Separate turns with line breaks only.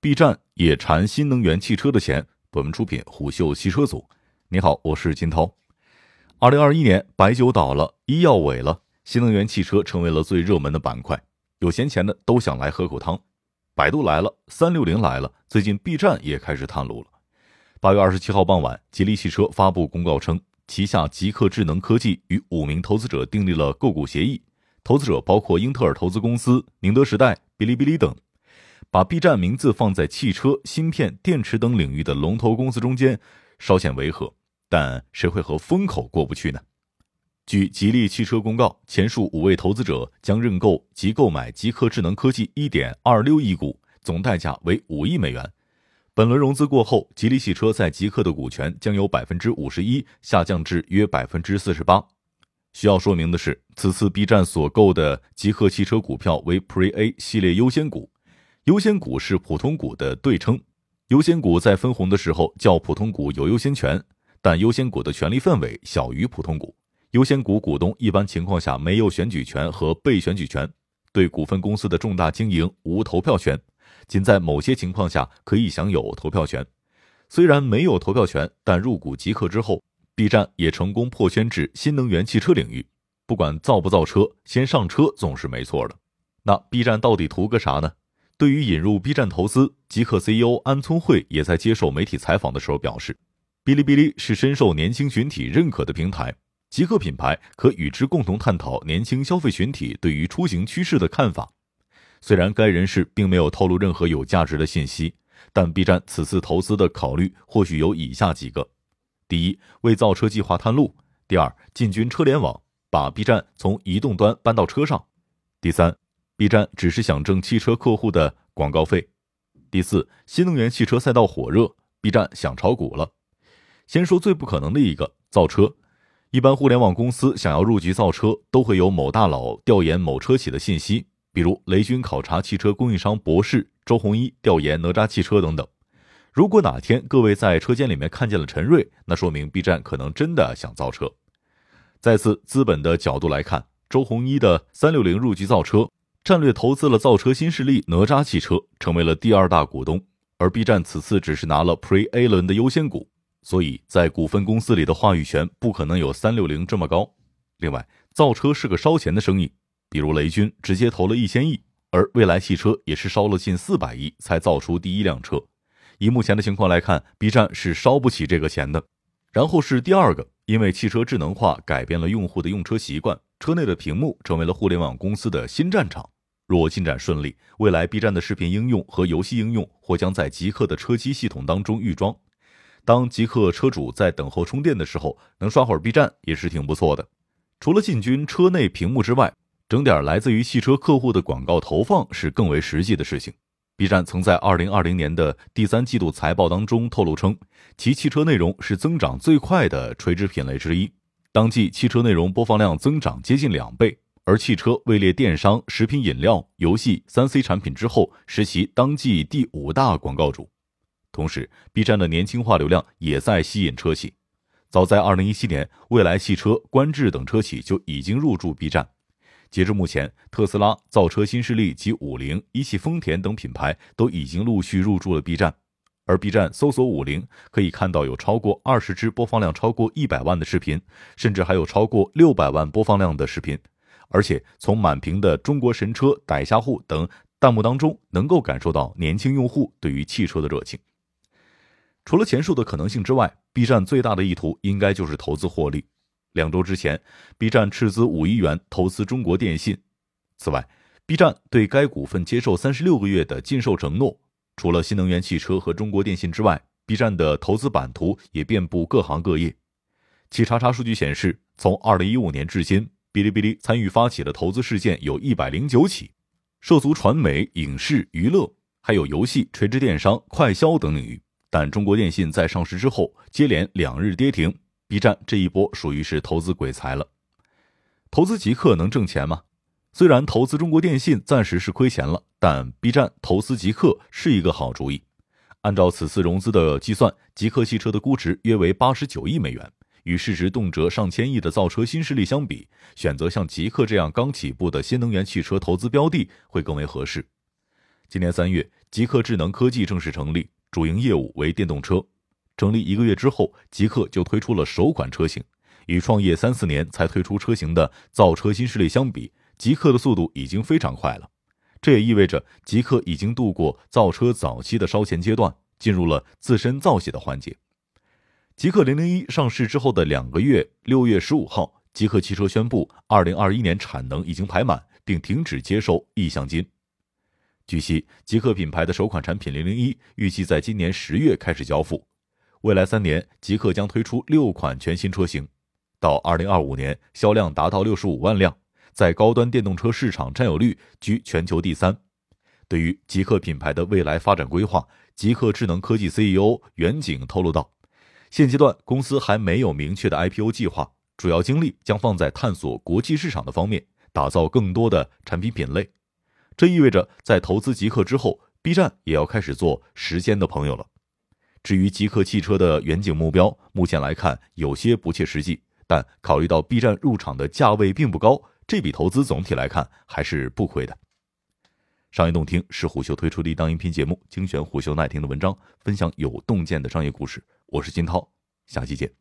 ，B 站也馋新能源汽车的钱。本文出品虎嗅汽车组。你好，我是金涛。二零二一年，白酒倒了，医药萎了，新能源汽车成为了最热门的板块。有闲钱的都想来喝口汤。百度来了，三六零来了，最近 B 站也开始探路了。八月二十七号傍晚，吉利汽车发布公告称，旗下极客智能科技与五名投资者订立了购股协议，投资者包括英特尔投资公司、宁德时代、哔哩哔哩等。把 B 站名字放在汽车、芯片、电池等领域的龙头公司中间，稍显违和。但谁会和风口过不去呢？据吉利汽车公告，前述五位投资者将认购及购买极客智能科技一点二六亿股，总代价为五亿美元。本轮融资过后，吉利汽车在极客的股权将由百分之五十一下降至约百分之四十八。需要说明的是，此次 B 站所购的极客汽车股票为 Pre A 系列优先股，优先股是普通股的对称。优先股在分红的时候较普通股有优先权，但优先股的权利范围小于普通股。优先股股东一般情况下没有选举权和被选举权，对股份公司的重大经营无投票权，仅在某些情况下可以享有投票权。虽然没有投票权，但入股极客之后，B 站也成功破圈至新能源汽车领域。不管造不造车，先上车总是没错的。那 B 站到底图个啥呢？对于引入 B 站投资，极客 CEO 安聪慧也在接受媒体采访的时候表示，哔哩哔哩是深受年轻群体认可的平台。极客品牌可与之共同探讨年轻消费群体对于出行趋势的看法。虽然该人士并没有透露任何有价值的信息，但 B 站此次投资的考虑或许有以下几个：第一，为造车计划探路；第二，进军车联网，把 B 站从移动端搬到车上；第三，B 站只是想挣汽车客户的广告费；第四，新能源汽车赛道火热，B 站想炒股了。先说最不可能的一个，造车。一般互联网公司想要入局造车，都会有某大佬调研某车企的信息，比如雷军考察汽车供应商博士，周鸿祎调研哪吒汽车等等。如果哪天各位在车间里面看见了陈瑞，那说明 B 站可能真的想造车。再次资本的角度来看，周鸿祎的三六零入局造车，战略投资了造车新势力哪吒汽车，成为了第二大股东，而 B 站此次只是拿了 Pre A 轮的优先股。所以在股份公司里的话语权不可能有三六零这么高。另外，造车是个烧钱的生意，比如雷军直接投了一千亿，而蔚来汽车也是烧了近四百亿才造出第一辆车。以目前的情况来看，B 站是烧不起这个钱的。然后是第二个，因为汽车智能化改变了用户的用车习惯，车内的屏幕成为了互联网公司的新战场。若进展顺利，未来 B 站的视频应用和游戏应用或将在极客的车机系统当中预装。当极客车主在等候充电的时候，能刷会儿 B 站也是挺不错的。除了进军车内屏幕之外，整点来自于汽车客户的广告投放是更为实际的事情。B 站曾在二零二零年的第三季度财报当中透露称，其汽车内容是增长最快的垂直品类之一，当季汽车内容播放量增长接近两倍，而汽车位列电商、食品饮料、游戏三 C 产品之后，是其当季第五大广告主。同时，B 站的年轻化流量也在吸引车企。早在2017年，蔚来汽车、观致等车企就已经入驻 B 站。截至目前，特斯拉、造车新势力及五菱、一汽丰田等品牌都已经陆续入驻了 B 站。而 B 站搜索五菱，可以看到有超过二十支播放量超过一百万的视频，甚至还有超过六百万播放量的视频。而且，从满屏的“中国神车”“逮虾户”等弹幕当中，能够感受到年轻用户对于汽车的热情。除了前述的可能性之外，B 站最大的意图应该就是投资获利。两周之前，B 站斥资五亿元投资中国电信。此外，B 站对该股份接受三十六个月的禁售承诺。除了新能源汽车和中国电信之外，B 站的投资版图也遍布各行各业。企查查数据显示，从二零一五年至今，哔哩哔哩参与发起的投资事件有一百零九起，涉足传媒、影视、娱乐，还有游戏、垂直电商、快销等领域。但中国电信在上市之后接连两日跌停，B 站这一波属于是投资鬼才了。投资极客能挣钱吗？虽然投资中国电信暂时是亏钱了，但 B 站投资极客是一个好主意。按照此次融资的计算，极客汽车的估值约为八十九亿美元，与市值动辄上千亿的造车新势力相比，选择像极客这样刚起步的新能源汽车投资标的会更为合适。今年三月，极客智能科技正式成立，主营业务为电动车。成立一个月之后，极客就推出了首款车型。与创业三四年才推出车型的造车新势力相比，极客的速度已经非常快了。这也意味着极客已经度过造车早期的烧钱阶段，进入了自身造血的环节。极客零零一上市之后的两个月，六月十五号，极客汽车宣布，二零二一年产能已经排满，并停止接受意向金。据悉，极客品牌的首款产品零零一预计在今年十月开始交付。未来三年，极客将推出六款全新车型，到二零二五年销量达到六十五万辆，在高端电动车市场占有率居全球第三。对于极客品牌的未来发展规划，极客智能科技 CEO 袁景透露道：“现阶段公司还没有明确的 IPO 计划，主要精力将放在探索国际市场的方面，打造更多的产品品类。这意味着在投资极客之后，B 站也要开始做时间的朋友了。”至于极客汽车的远景目标，目前来看有些不切实际，但考虑到 B 站入场的价位并不高，这笔投资总体来看还是不亏的。商业洞听是虎嗅推出的一档音频节目，精选虎嗅耐听的文章，分享有洞见的商业故事。我是金涛，下期见。